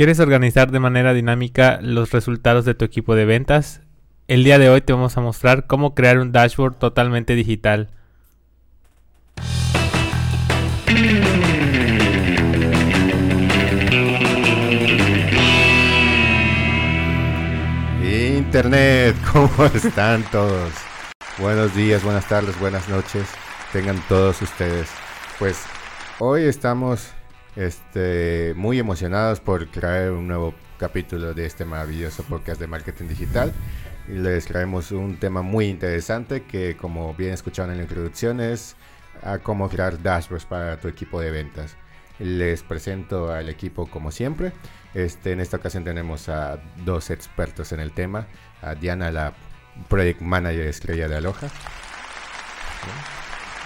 ¿Quieres organizar de manera dinámica los resultados de tu equipo de ventas? El día de hoy te vamos a mostrar cómo crear un dashboard totalmente digital. Internet, ¿cómo están todos? Buenos días, buenas tardes, buenas noches. Tengan todos ustedes. Pues hoy estamos este, muy emocionados por crear un nuevo capítulo de este maravilloso podcast de marketing digital. Y les traemos un tema muy interesante que, como bien escucharon en la introducción, es a cómo crear dashboards para tu equipo de ventas. Les presento al equipo como siempre. Este, en esta ocasión tenemos a dos expertos en el tema. A Diana, la Project Manager estrella de Aloha.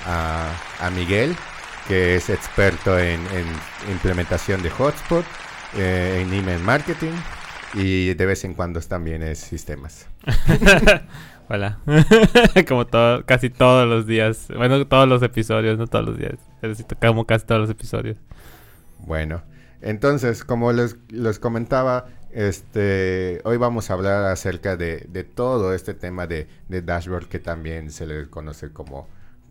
A, a Miguel, que es experto en, implementación de hotspot, eh, en email marketing y de vez en cuando también es sistemas. Hola. como todo, casi todos los días. Bueno, todos los episodios, no todos los días. Pero sí como casi todos los episodios. Bueno, entonces, como les, les comentaba, este, hoy vamos a hablar acerca de, de todo este tema de, de, dashboard que también se le conoce como,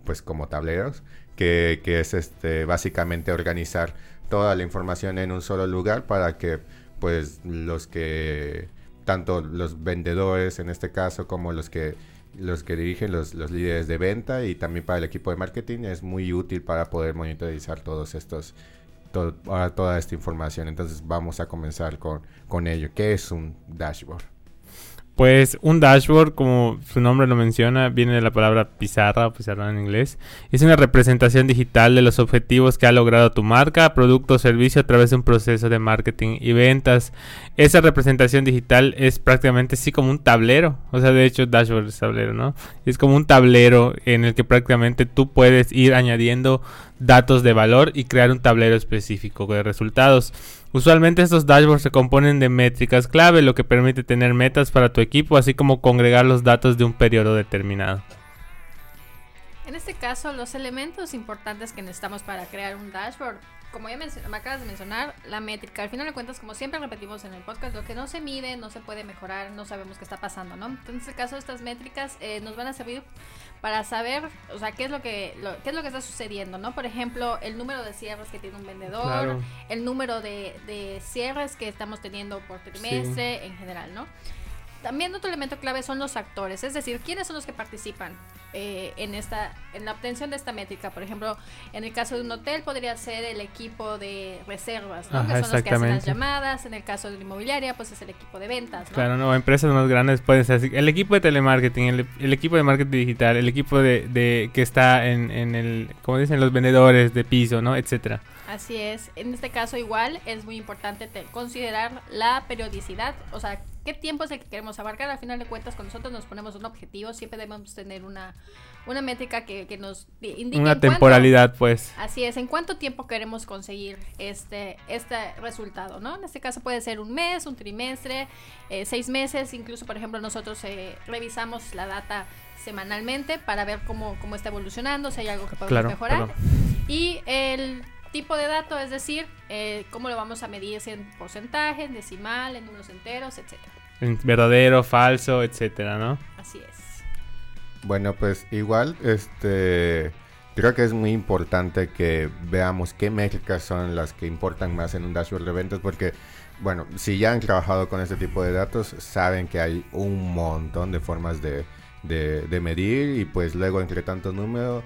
pues, como tableros que, es este, básicamente organizar toda la información en un solo lugar para que pues los que tanto los vendedores en este caso como los que los que dirigen los, líderes de venta y también para el equipo de marketing es muy útil para poder monitorizar todos estos toda esta información entonces vamos a comenzar con, con ello ¿qué es un dashboard? Pues un dashboard, como su nombre lo menciona, viene de la palabra pizarra pizarra en inglés. Es una representación digital de los objetivos que ha logrado tu marca, producto o servicio a través de un proceso de marketing y ventas. Esa representación digital es prácticamente así como un tablero. O sea, de hecho, dashboard es tablero, ¿no? Es como un tablero en el que prácticamente tú puedes ir añadiendo datos de valor y crear un tablero específico de resultados. Usualmente estos dashboards se componen de métricas clave, lo que permite tener metas para tu equipo, así como congregar los datos de un periodo determinado. En este caso, los elementos importantes que necesitamos para crear un dashboard como ya me acabas de mencionar, la métrica. Al final de cuentas, como siempre repetimos en el podcast, lo que no se mide no se puede mejorar, no sabemos qué está pasando, ¿no? Entonces, en este caso, estas métricas eh, nos van a servir para saber, o sea, qué es lo que qué es lo que está sucediendo, ¿no? Por ejemplo, el número de cierres que tiene un vendedor, el número de, de, cierres que estamos teniendo por trimestre en general, ¿no? También otro elemento clave son los actores, es decir, quiénes son los que participan eh, en esta en la obtención de esta métrica. Por ejemplo, en el caso de un hotel podría ser el equipo de reservas, ¿no? que son los que hacen las llamadas. En el caso de la inmobiliaria, pues es el equipo de ventas. ¿no? Claro, no, empresas más grandes pueden ser así. El equipo de telemarketing, el, equipo de marketing digital, el equipo de, de que está en, en el, como dicen los vendedores de piso, ¿no? Etcétera. Así es. En este caso igual es muy importante considerar la periodicidad, o sea, qué tiempo es el que queremos abarcar. Al final de cuentas, cuando nosotros nos ponemos un objetivo, siempre debemos tener una, una métrica que, que nos indique. Una temporalidad, pues. Así es, en cuánto tiempo queremos conseguir este, este resultado, ¿no? En este caso puede ser un mes, un trimestre, eh, seis meses, incluso, por ejemplo, nosotros eh, revisamos la data semanalmente para ver cómo, cómo está evolucionando, si hay algo que podemos mejorar. Y el tipo de dato, es decir, eh, cómo lo vamos a medir, si en porcentaje, en decimal, en números enteros, etcétera. Verdadero, falso, etcétera, ¿no? Así es. Bueno, pues igual, este, creo que es muy importante que veamos qué métricas son las que importan más en un dashboard de ventas, porque, bueno, si ya han trabajado con este tipo de datos, saben que hay un montón de formas de, de medir y pues luego entre tantos números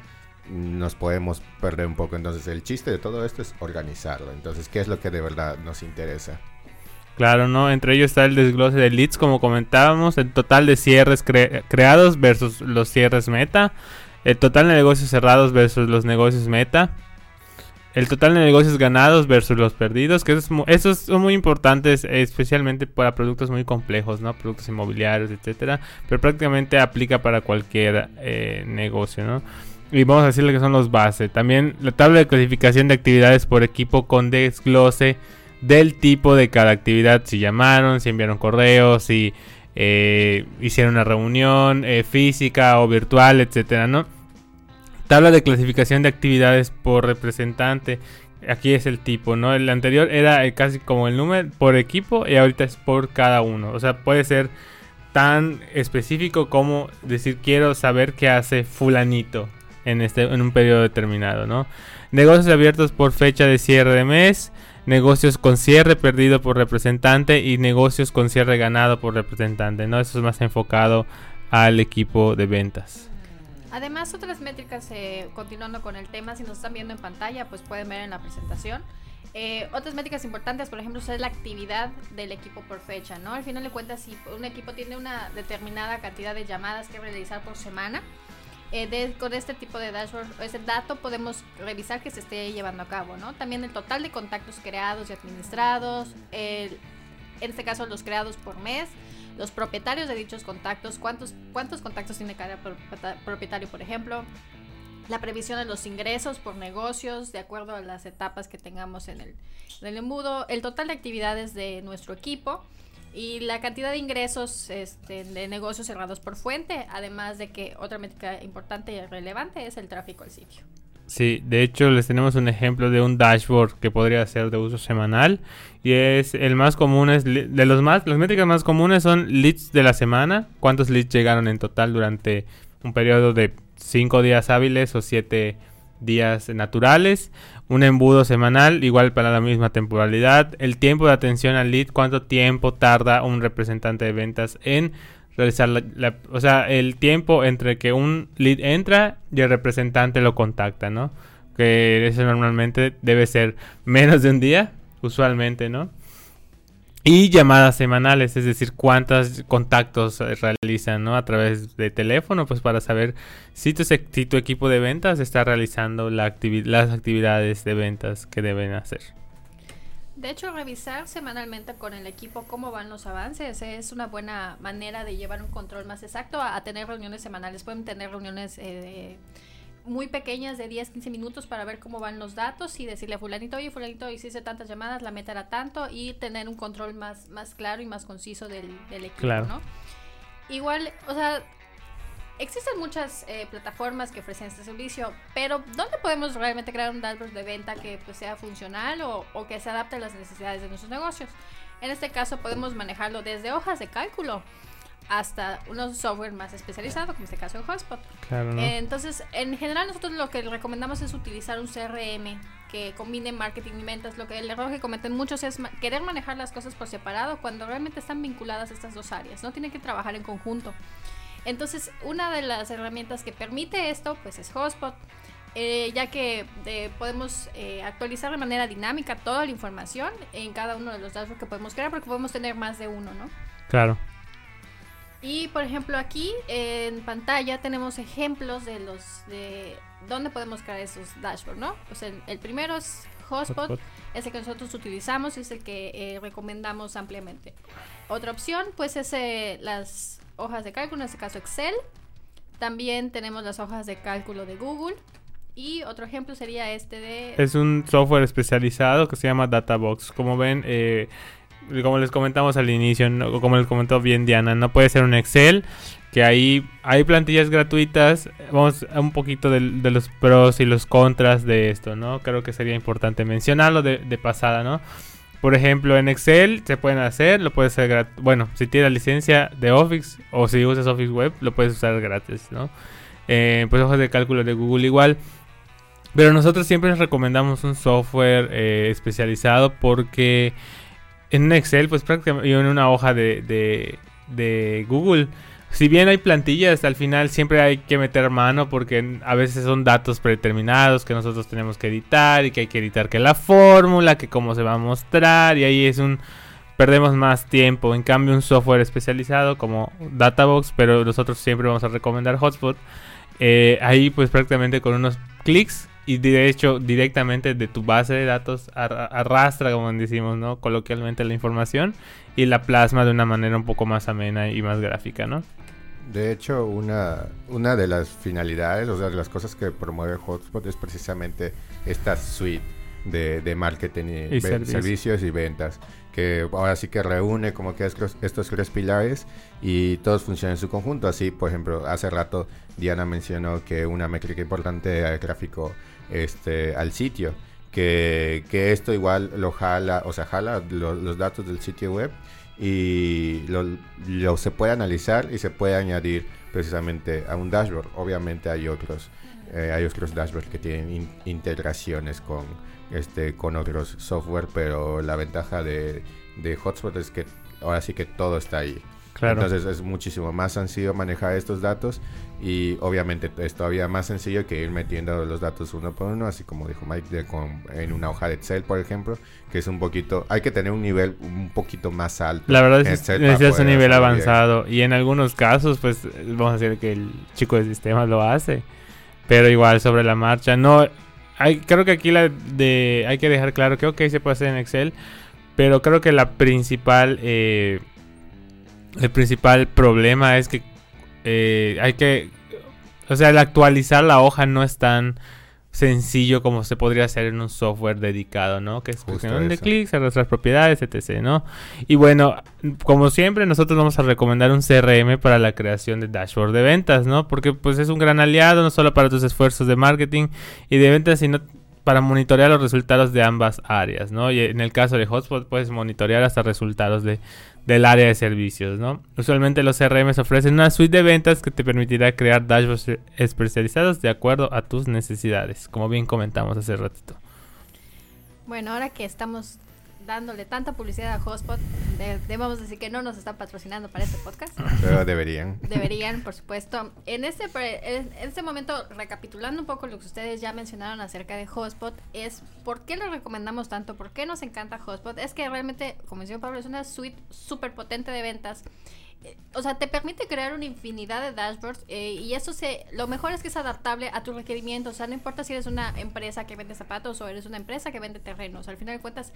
nos podemos perder un poco. Entonces el chiste de todo esto es organizarlo. Entonces, ¿qué es lo que de verdad nos interesa? Claro, ¿no? Entre ellos está el desglose de leads, como comentábamos, el total de cierres creados versus los cierres meta, el total de negocios cerrados versus los negocios meta, el total de negocios ganados versus los perdidos, que esos, son muy importantes, especialmente para productos muy complejos, ¿no? Productos inmobiliarios, etcétera, pero prácticamente aplica para cualquier eh, negocio, ¿no? Y vamos a decirle que son los bases. También la tabla de clasificación de actividades por equipo con desglose del tipo de cada actividad. Si llamaron, si enviaron correos, si eh, hicieron una reunión eh, física o virtual, etcétera, ¿no? Tabla de clasificación de actividades por representante, Aquí es el tipo, ¿no? El anterior era eh, casi como el número por equipo y ahorita es por cada uno. O sea, puede ser tan específico como decir quiero saber qué hace fulanito en, este, en un periodo determinado, ¿no? Negocios abiertos por fecha de cierre de mes, negocios con cierre perdido por representante y negocios con cierre ganado por representante, ¿no? Eso es más enfocado al equipo de ventas. Además, otras métricas, eh, continuando con el tema, si nos están viendo en pantalla, pues pueden ver en la presentación. Eh, otras métricas importantes, por ejemplo, es la actividad del equipo por fecha, ¿no? Al final de cuentas, si un equipo tiene una determinada cantidad de llamadas que realizar por semana, eh, con este tipo de dashboard, ese dato podemos revisar que se esté llevando a cabo, ¿no? También el total de contactos creados y administrados, en este caso los creados por mes, los propietarios de dichos contactos, cuántos, cuántos contactos tiene cada propietario, por ejemplo, la previsión de los ingresos por negocios de acuerdo a las etapas que tengamos en el, en el embudo, el total de actividades de nuestro equipo y la cantidad de ingresos este, de negocios cerrados por fuente, además de que otra métrica importante y relevante es el tráfico al sitio. Sí, de hecho les tenemos un ejemplo de un dashboard que podría ser de uso semanal y es el más común es de los más las métricas más comunes son leads de la semana, cuántos leads llegaron en total durante un periodo de 5 días hábiles o 7 días naturales, un embudo semanal igual para la misma temporalidad, el tiempo de atención al lead, cuánto tiempo tarda un representante de ventas en realizar la, o sea, el tiempo entre que un lead entra y el representante lo contacta, ¿no? Que eso normalmente debe ser menos de un día, usualmente, ¿no? Y llamadas semanales, es decir, cuántos contactos realizan, ¿no? A través de teléfono, pues para saber si tu, si tu equipo de ventas está realizando la las actividades de ventas que deben hacer. De hecho, revisar semanalmente con el equipo cómo van los avances es una buena manera de llevar un control más exacto a, tener reuniones semanales. Pueden tener reuniones eh, muy pequeñas de 10, 15 minutos para ver cómo van los datos y decirle a fulanito, oye, fulanito, hice tantas llamadas, la meta era tanto y tener un control más, más claro y más conciso del, equipo, ¿no? Igual, o sea, Existen muchas eh, plataformas que ofrecen este servicio, pero ¿dónde podemos realmente crear un dashboard de venta que pues, sea funcional o, que se adapte a las necesidades de nuestros negocios? En este caso podemos manejarlo desde hojas de cálculo hasta unos software más especializado, como este caso el Hotspot. entonces, en general nosotros lo que recomendamos es utilizar un CRM que combine marketing y ventas. Lo que el error que cometen muchos es querer manejar las cosas por separado cuando realmente están vinculadas estas dos áreas. No tienen que trabajar en conjunto. Entonces, una de las herramientas que permite esto, pues es Hotspot. Eh, ya que eh, podemos eh, actualizar de manera dinámica toda la información en cada uno de los dashboards que podemos crear, porque podemos tener más de uno, ¿no? Claro. Y por ejemplo aquí en pantalla tenemos ejemplos de los de dónde podemos crear esos dashboards, ¿no? Pues el, primero es Hotspot, es el que nosotros utilizamos y es el que recomendamos ampliamente. Otra opción pues es las hojas de cálculo, en este caso Excel. También tenemos las hojas de cálculo de Google. Y otro ejemplo sería este de... Es un software especializado que se llama Databox. Como ven, eh, como les comentamos al inicio, como les comentó bien Diana, no puede ser un Excel, que ahí hay plantillas gratuitas. Vamos a un poquito de, los pros y los contras de esto, ¿no? Creo que sería importante mencionarlo de, pasada, ¿no? Por ejemplo, en Excel se pueden hacer, lo puedes hacer gratis. Bueno, si tienes licencia de Office o si usas Office Web, lo puedes usar gratis, ¿no? Eh, pues hojas de cálculo de Google igual. Pero nosotros siempre les recomendamos un software eh, especializado porque en un Excel, pues prácticamente, y en una hoja de, de, Google, si bien hay plantillas, al final siempre hay que meter mano porque a veces son datos predeterminados que nosotros tenemos que editar y que hay que editar que la fórmula, que cómo se va a mostrar y ahí es un perdemos más tiempo. En cambio, un software especializado como Databox, pero nosotros siempre vamos a recomendar Hotspot. Eh, ahí pues prácticamente con unos clics y de hecho directamente de tu base de datos arrastra, como decimos, ¿no? Coloquialmente la información y la plasma de una manera un poco más amena y más gráfica, ¿no? De hecho, una, una de las finalidades, o sea, de las cosas que promueve Hotspot es precisamente esta suite de, marketing y, servicios y ventas, que ahora sí que reúne como que estos, estos tres pilares y todos funcionan en su conjunto. Así, por ejemplo, hace rato Diana mencionó que una métrica importante era el gráfico este, al sitio que, que esto igual lo jala, o sea, jala lo- los datos del sitio web y lo, se puede analizar y se puede añadir precisamente a un dashboard. Obviamente hay otros, eh, hay otros dashboards que tienen in- integraciones con, este, con otros software, pero la ventaja de, de Hotspot es que ahora sí que todo está ahí. Claro. Entonces es muchísimo más sencillo manejar estos datos y obviamente es todavía más sencillo que ir metiendo los datos uno por uno, así como dijo Mike, de con- en una hoja de Excel, por ejemplo, que es un poquito, hay que tener un nivel un poquito más alto. La verdad es que necesitas un nivel hacerlo bien. avanzado. Y en algunos casos, pues vamos a decir que el chico de sistemas lo hace. Pero igual sobre la marcha. No, hay, creo que aquí la de, hay que dejar claro que ok, se puede hacer en Excel. Pero creo que la principal, eh, el principal problema es que eh, hay que, o sea, el actualizar la hoja no es tan sencillo como se podría hacer en un software dedicado, ¿no? Que es cuestión de clics, las propiedades, etc., ¿no? Y bueno, como siempre, nosotros vamos a recomendar un CRM para la creación de dashboard de ventas, ¿no? Porque pues es un gran aliado, no solo para tus esfuerzos de marketing y de ventas, sino para monitorear los resultados de ambas áreas, ¿no? Y en el caso de Hotspot puedes monitorear hasta resultados de, del área de servicios, ¿no? Usualmente los CRMs ofrecen una suite de ventas que te permitirá crear dashboards especializados de acuerdo a tus necesidades, como bien comentamos hace ratito. Bueno, ahora que estamos dándole tanta publicidad a Hotspot, de- debemos decir que no nos están patrocinando para este podcast. Pero deberían. Deberían, por supuesto. En este, en este momento, recapitulando un poco lo que ustedes ya mencionaron acerca de Hotspot, es por qué lo recomendamos tanto, por qué nos encanta Hotspot. Es que realmente, como decía Pablo, es una suite súper potente de ventas. O sea, te permite crear una infinidad de dashboards eh, y eso se, lo mejor es que es adaptable a tus requerimientos. O sea, no importa si eres una empresa que vende zapatos o eres una empresa que vende terrenos. Al final de cuentas,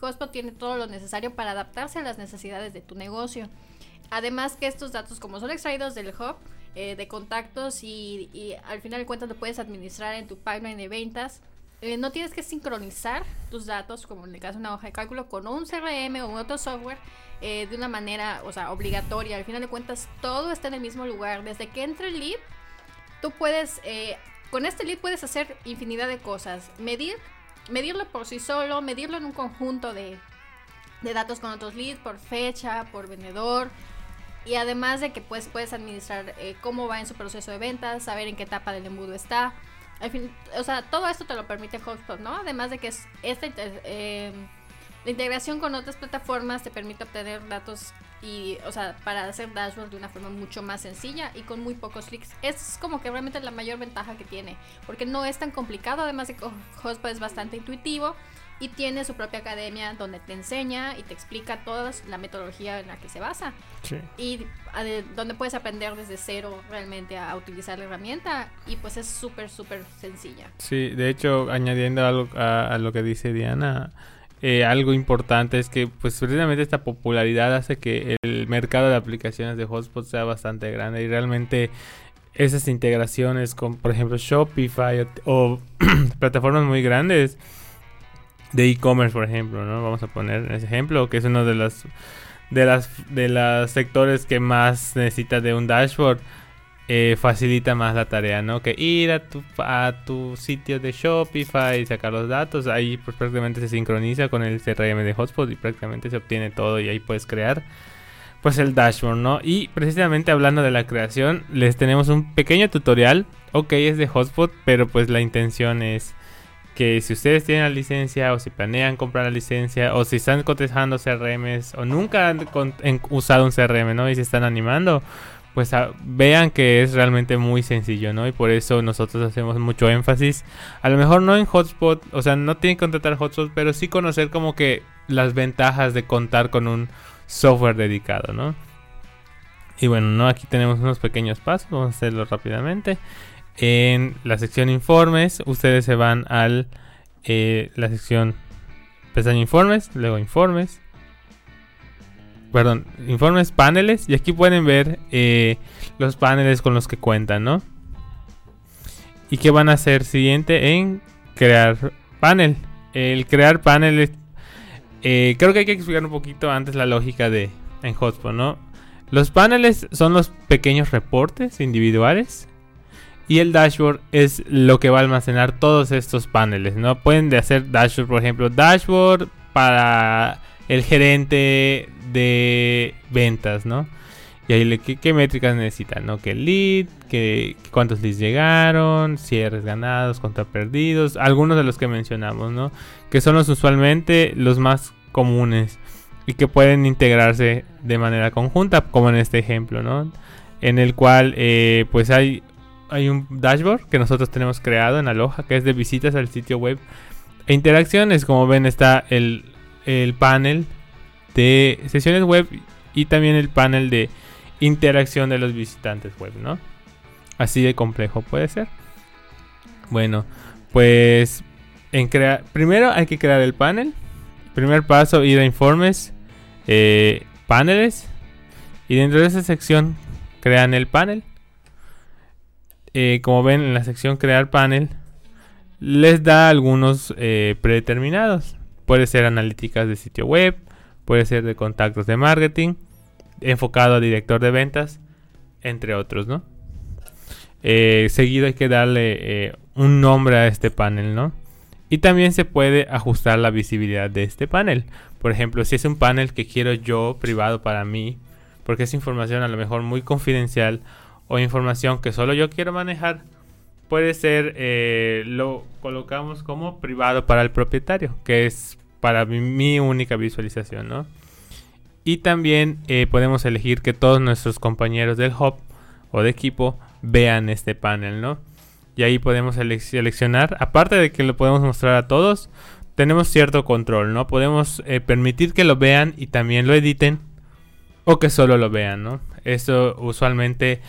Hotspot tiene todo lo necesario para adaptarse a las necesidades de tu negocio. Además que estos datos, como son extraídos del hub, eh, de contactos y, y al final de cuentas lo puedes administrar en tu pipeline de ventas, eh, no tienes que sincronizar tus datos, como en el caso de una hoja de cálculo, con un CRM o otro software eh, de una manera, o sea, obligatoria. Al final de cuentas, todo está en el mismo lugar. Desde que entre el lead, tú puedes, eh, con este lead puedes hacer infinidad de cosas. Medir, medirlo por sí solo, medirlo en un conjunto de, de datos con otros leads, por fecha, por vendedor. Y además de que pues, puedes administrar cómo va en su proceso de ventas, saber en qué etapa del embudo está. O sea, todo esto te lo permite HubSpot, ¿no? Además de que es esta eh, la integración con otras plataformas te permite obtener datos y, o sea, para hacer dashboard de una forma mucho más sencilla y con muy pocos clics. Es como que realmente la mayor ventaja que tiene, porque no es tan complicado, además de que HubSpot es bastante intuitivo y tiene su propia academia donde te enseña y te explica toda la metodología en la que se basa y ade- donde puedes aprender desde cero realmente a utilizar la herramienta y pues es súper súper sencilla. Sí, de hecho, añadiendo algo a, a lo que dice Diana, eh, algo importante es que pues precisamente esta popularidad hace que el mercado de aplicaciones de hotspot sea bastante grande y realmente esas integraciones con, por ejemplo, Shopify o, o plataformas muy grandes de e-commerce, por ejemplo, ¿no? Vamos a poner ese ejemplo, que es uno de las de las de los sectores que más necesita de un dashboard eh, facilita más la tarea, ¿no? Que ir a tu, a tu sitio de Shopify y sacar los datos. Ahí pues prácticamente se sincroniza con el CRM de Hotspot y prácticamente se obtiene todo y ahí puedes crear pues el dashboard, ¿no? Y precisamente hablando de la creación, les tenemos un pequeño tutorial. Ok, es de Hotspot, pero pues la intención es que si ustedes tienen la licencia o si planean comprar la licencia o si están cotejando CRMs o nunca han usado un CRM, ¿no? Y se están animando, pues vean que es realmente muy sencillo, ¿no? Y por eso nosotros hacemos mucho énfasis. A lo mejor no en Hotspot, o sea, no tienen que contratar Hotspot, pero sí conocer como que las ventajas de contar con un software dedicado, ¿no? Y bueno, ¿no? Aquí tenemos unos pequeños pasos, vamos a hacerlo rápidamente. En la sección informes, ustedes se van al eh, la sección pestaña informes, luego informes, perdón, informes, paneles, y aquí pueden ver eh, los paneles con los que cuentan, ¿no? ¿Y qué van a hacer siguiente en crear panel? El crear paneles, eh, creo que hay que explicar un poquito antes la lógica de en Hotspot, ¿no? Los paneles son los pequeños reportes individuales Y el dashboard es lo que va a almacenar todos estos paneles, ¿no? Pueden de hacer dashboard, por ejemplo, dashboard para el gerente de ventas, ¿no? Y ahí le, ¿qué, métricas necesitan, ¿no? Que lead, que cuántos leads llegaron, cierres ganados, contra perdidos, algunos de los que mencionamos, ¿no? Que son los usualmente los más comunes y que pueden integrarse de manera conjunta, como en este ejemplo, ¿no? En el cual, eh, pues hay hay un dashboard que nosotros tenemos creado en Aloha, que es de visitas al sitio web e interacciones. Como ven está el, el panel de sesiones web y también el panel de interacción de los visitantes web, ¿no? Así de complejo puede ser. Bueno, pues en crear, primero hay que crear el panel. Primer paso, ir a informes, eh, paneles. Y dentro de esa sección crean el panel. Eh, como ven en la sección crear panel, les da algunos eh, predeterminados. Puede ser analíticas de sitio web, puede ser de contactos de marketing, enfocado a director de ventas, entre otros, ¿no? Eh, seguido hay que darle un nombre a este panel, ¿no? Y también se puede ajustar la visibilidad de este panel. Por ejemplo, si es un panel que quiero yo privado para mí, porque es información a lo mejor muy confidencial o información que solo yo quiero manejar, puede ser, eh, lo colocamos como privado para el propietario, que es para mi, única visualización, ¿no? Y también eh, podemos elegir que todos nuestros compañeros del hub o de equipo vean este panel, ¿no? Y ahí podemos seleccionar, aparte de que lo podemos mostrar a todos, tenemos cierto control, ¿no? Podemos eh, permitir que lo vean y también lo editen o que solo lo vean, ¿no? Esto usualmente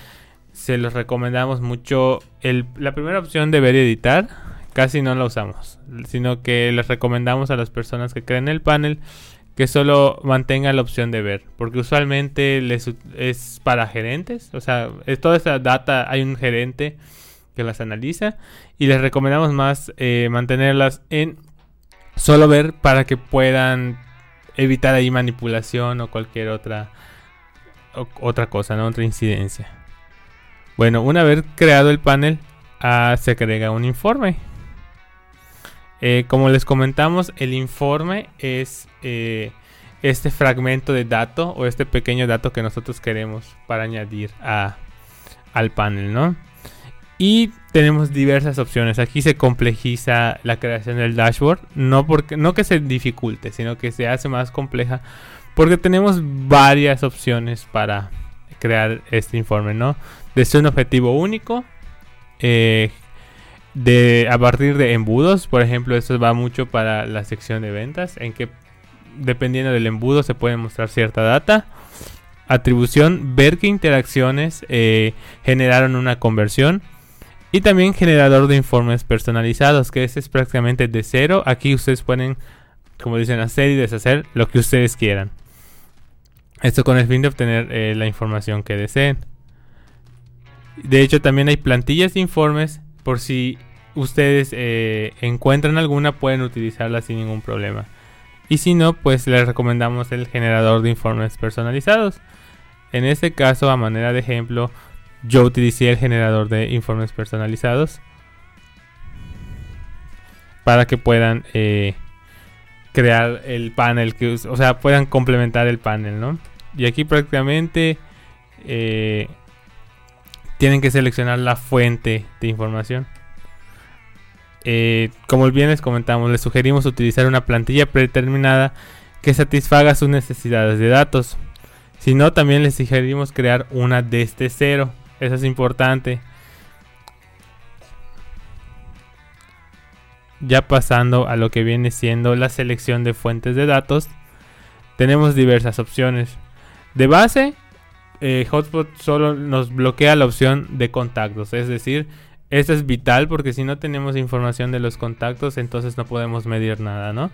se los recomendamos mucho. la primera opción de ver y editar casi no la usamos, sino que les recomendamos a las personas que creen el panel que solo mantengan la opción de ver, porque usualmente les, es para gerentes, o sea, es toda esta data hay un gerente que las analiza y les recomendamos más eh, mantenerlas en solo ver para que puedan evitar ahí manipulación o cualquier otra otra cosa, ¿no? otra incidencia. Bueno, una vez creado el panel, ah, se agrega un informe. Eh, como les comentamos, el informe es eh, este fragmento de dato o este pequeño dato que nosotros queremos para añadir al panel, ¿no? Y tenemos diversas opciones. Aquí se complejiza la creación del dashboard. No, porque, no que se dificulte, sino que se hace más compleja. Porque tenemos varias opciones para crear este informe, ¿no? Desde un objetivo único, eh, de, a partir de embudos, por ejemplo, esto va mucho para la sección de ventas, en que dependiendo del embudo se puede mostrar cierta data. Atribución, ver qué interacciones eh, generaron una conversión. Y también generador de informes personalizados, que ese es prácticamente de cero. Aquí ustedes pueden, como dicen, hacer y deshacer lo que ustedes quieran. Esto con el fin de obtener eh, la información que deseen. De hecho, también hay plantillas de informes por si ustedes eh, encuentran alguna, pueden utilizarla sin ningún problema. Y si no, pues les recomendamos el generador de informes personalizados. En este caso, a manera de ejemplo, yo utilicé el generador de informes personalizados para que puedan eh, crear el panel, que, o sea, puedan complementar el panel, ¿no? Y aquí prácticamente eh, tienen que seleccionar la fuente de información. Eh, como bien les comentamos, les sugerimos utilizar una plantilla predeterminada que satisfaga sus necesidades de datos. Si no, también les sugerimos crear una desde cero. Eso es importante. Ya pasando a lo que viene siendo la selección de fuentes de datos, tenemos diversas opciones. De base, eh, Hotspot solo nos bloquea la opción de contactos. Es decir, esto es vital porque si no tenemos información de los contactos, entonces no podemos medir nada, ¿no?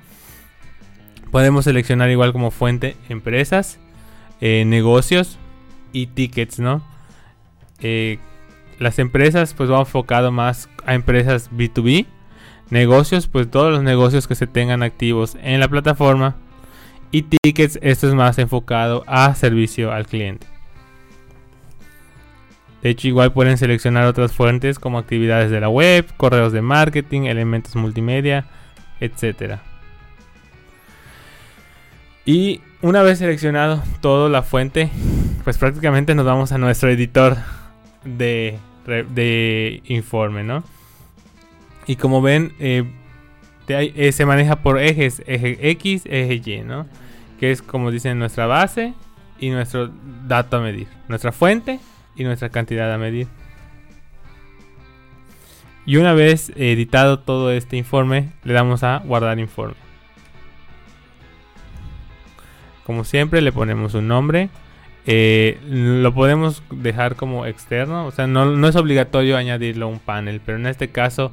Podemos seleccionar igual como fuente empresas, eh, negocios y tickets, ¿no? Eh, las empresas pues va enfocado más a empresas B2B. Negocios, pues todos los negocios que se tengan activos en la plataforma. Y tickets, esto es más enfocado a servicio al cliente. De hecho, igual pueden seleccionar otras fuentes como actividades de la web, correos de marketing, elementos multimedia, etc. Y una vez seleccionado toda la fuente, pues prácticamente nos vamos a nuestro editor de, informe, ¿no? Y como ven, eh, eh, se maneja por ejes, eje X, eje Y, ¿no? Que es como dicen nuestra base y nuestro dato a medir. Nuestra fuente y nuestra cantidad a medir. Y una vez editado todo este informe, le damos a guardar informe. Como siempre, le ponemos un nombre. Eh, lo podemos dejar como externo, o sea, no, no es obligatorio añadirlo a un panel, pero en este caso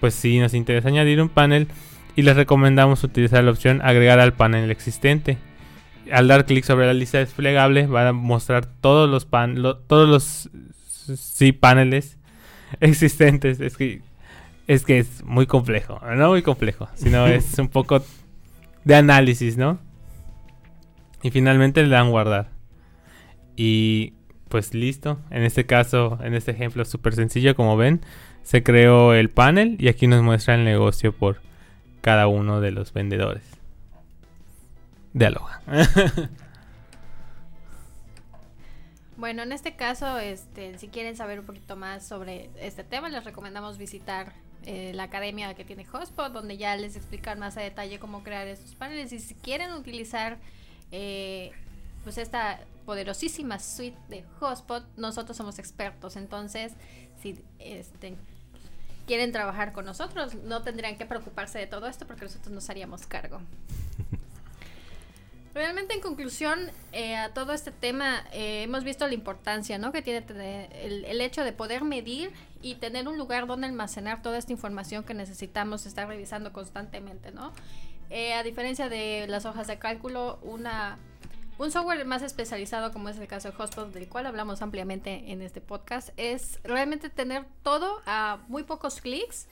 pues si nos interesa añadir un panel y les recomendamos utilizar la opción agregar al panel existente. Al dar clic sobre la lista desplegable va a mostrar todos los pan todos los sí paneles existentes. Es que es que es muy complejo, no muy complejo, sino es un poco de análisis, ¿no? Y finalmente le dan guardar. Y pues listo. En este caso, en este ejemplo súper sencillo, como ven, se creó el panel y aquí nos muestra el negocio por cada uno de los vendedores. Dialoga. bueno, en este caso, este, si quieren saber un poquito más sobre este tema, les recomendamos visitar eh, la academia que tiene Hotspot, donde ya les explican más a detalle cómo crear estos paneles. Y si quieren utilizar eh, pues esta poderosísima suite de Hotspot, nosotros somos expertos. Entonces, si este, quieren trabajar con nosotros, no tendrían que preocuparse de todo esto porque nosotros nos haríamos cargo. Realmente en conclusión eh, a todo este tema eh, hemos visto la importancia ¿no? que tiene el, hecho de poder medir y tener un lugar donde almacenar toda esta información que necesitamos estar revisando constantemente. ¿no? Eh, a diferencia de las hojas de cálculo, una un software más especializado, como es el caso de Hotspot, del cual hablamos ampliamente en este podcast, es realmente tener todo a muy pocos clics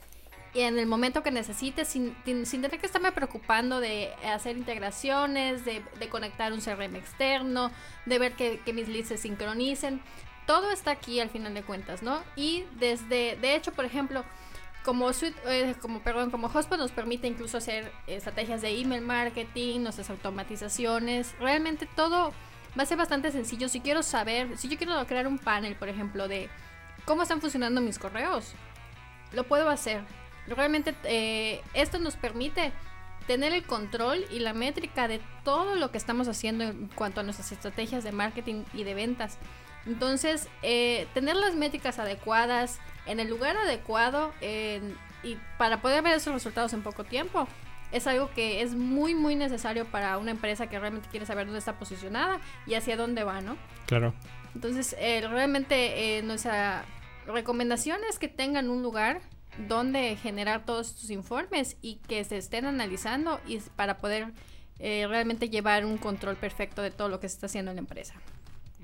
y en el momento que necesites, sin, tener que estarme preocupando de hacer integraciones, de, conectar un CRM externo, de ver que, mis leads se sincronicen. Todo está aquí al final de cuentas, ¿no? Y desde, de hecho, por ejemplo, como eh, como perdón, como Hotspot nos permite incluso hacer estrategias de email marketing, nuestras automatizaciones, realmente todo va a ser bastante sencillo. Si quiero saber, si yo quiero crear un panel, por ejemplo, de cómo están funcionando mis correos, lo puedo hacer. Realmente eh, esto nos permite tener el control y la métrica de todo lo que estamos haciendo en cuanto a nuestras estrategias de marketing y de ventas. Entonces, eh, tener las métricas adecuadas, en el lugar adecuado y para poder ver esos resultados en poco tiempo es algo que es muy muy necesario para una empresa que realmente quiere saber dónde está posicionada y hacia dónde va, ¿no? Claro. Entonces, eh, realmente eh, nuestra recomendación es que tengan un lugar donde generar todos estos informes y que se estén analizando y para poder eh, realmente llevar un control perfecto de todo lo que se está haciendo en la empresa.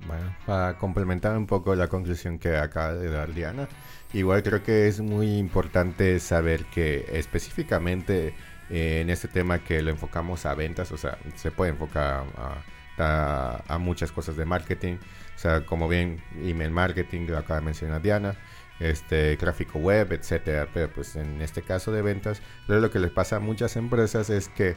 Bueno, para complementar un poco la conclusión que acaba de dar Diana, igual creo que es muy importante saber que específicamente eh, en este tema que lo enfocamos a ventas, o sea, se puede enfocar a, a, muchas cosas de marketing, o sea, como bien email marketing, lo acaba de mencionar Diana, este tráfico web, etcétera, pero pues en este caso de ventas, lo que les pasa a muchas empresas es que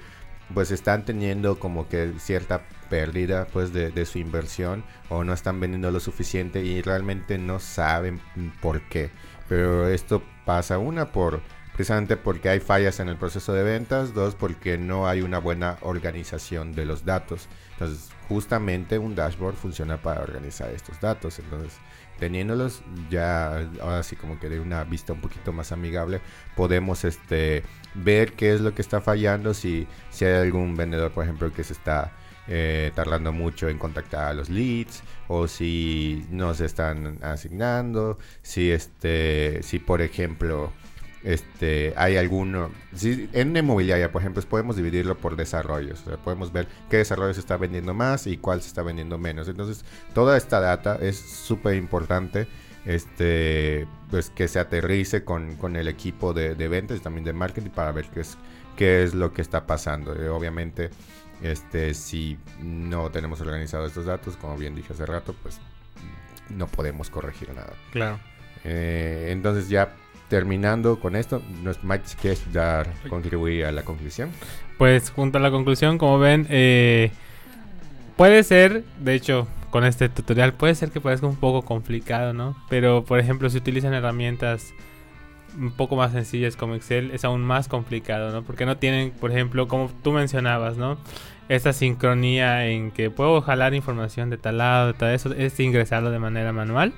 pues están teniendo como que cierta pérdida pues de, su inversión o no están vendiendo lo suficiente y realmente no saben por qué. Pero esto pasa una por precisamente porque hay fallas en el proceso de ventas, dos porque no hay una buena organización de los datos. Entonces, justamente un dashboard funciona para organizar estos datos. Entonces, teniéndolos ya ahora sí como que de una vista un poquito más amigable, podemos este ver qué es lo que está fallando, si, si hay algún vendedor, por ejemplo, que se está eh, tardando mucho en contactar a los leads o si nos están asignando, si este, si por ejemplo este, hay alguno, si en inmobiliaria, por ejemplo, podemos dividirlo por desarrollos, podemos ver qué desarrollo se está vendiendo más y cuál se está vendiendo menos. Entonces, toda esta data es súper importante este, pues que se aterrice con, con el equipo de, de, ventas y también de marketing para ver qué es, qué es lo que está pasando. Eh, obviamente, este, si no tenemos organizados estos datos, como bien dije hace rato, pues no podemos corregir nada. Claro. Eh, entonces ya terminando con esto, nos, Mike, quieres dar, contribuir a la conclusión. Pues junto a la conclusión, como ven, eh, puede ser, de hecho, con este tutorial puede ser que parezca un poco complicado, ¿no? Pero, por ejemplo, si utilizan herramientas un poco más sencillas como Excel, es aún más complicado, ¿no? Porque no tienen, por ejemplo, como tú mencionabas, ¿no? Esta sincronía en que puedo jalar información de tal lado, de tal eso, es ingresarlo de manera manual.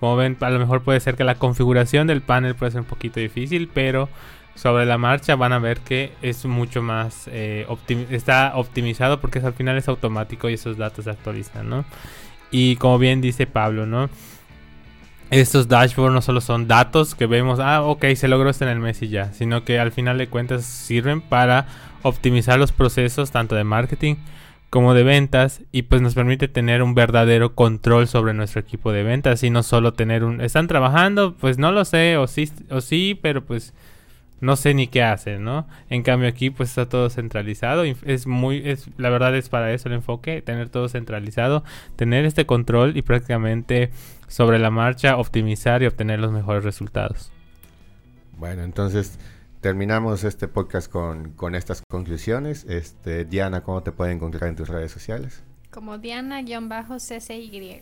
Como ven, a lo mejor puede ser que la configuración del panel puede ser un poquito difícil, pero sobre la marcha van a ver que es mucho más eh, está optimizado porque al final es automático y esos datos se actualizan, ¿no? Y como bien dice Pablo, ¿no? Estos dashboards no solo son datos que vemos, ah, ok, se logró esto en el mes y ya, sino que al final de cuentas sirven para optimizar los procesos tanto de marketing como de ventas y pues nos permite tener un verdadero control sobre nuestro equipo de ventas y no solo tener un están trabajando pues no lo sé o sí o sí pero pues no sé ni qué hacen, ¿no? En cambio aquí pues está todo centralizado, es muy, es, la verdad es para eso el enfoque, tener todo centralizado, tener este control y prácticamente sobre la marcha optimizar y obtener los mejores resultados. Bueno, entonces terminamos este podcast con, con estas conclusiones. Este, Diana, ¿cómo te pueden encontrar en tus redes sociales? Como Diana-CCY.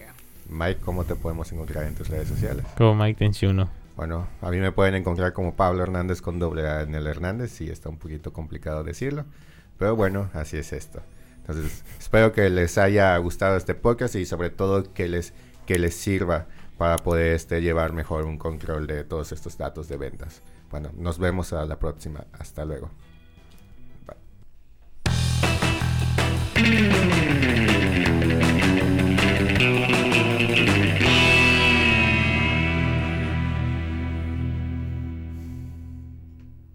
Mike, ¿cómo te podemos encontrar en tus redes sociales? Como Mike 21. Bueno, a mí me pueden encontrar como Pablo Hernández con doble A en el Hernández, sí está un poquito complicado decirlo, pero bueno, así es esto. Entonces, espero que les haya gustado este podcast y sobre todo que les, que les sirva para poder este, llevar mejor un control de todos estos datos de ventas. Bueno, nos vemos a la próxima. Hasta luego.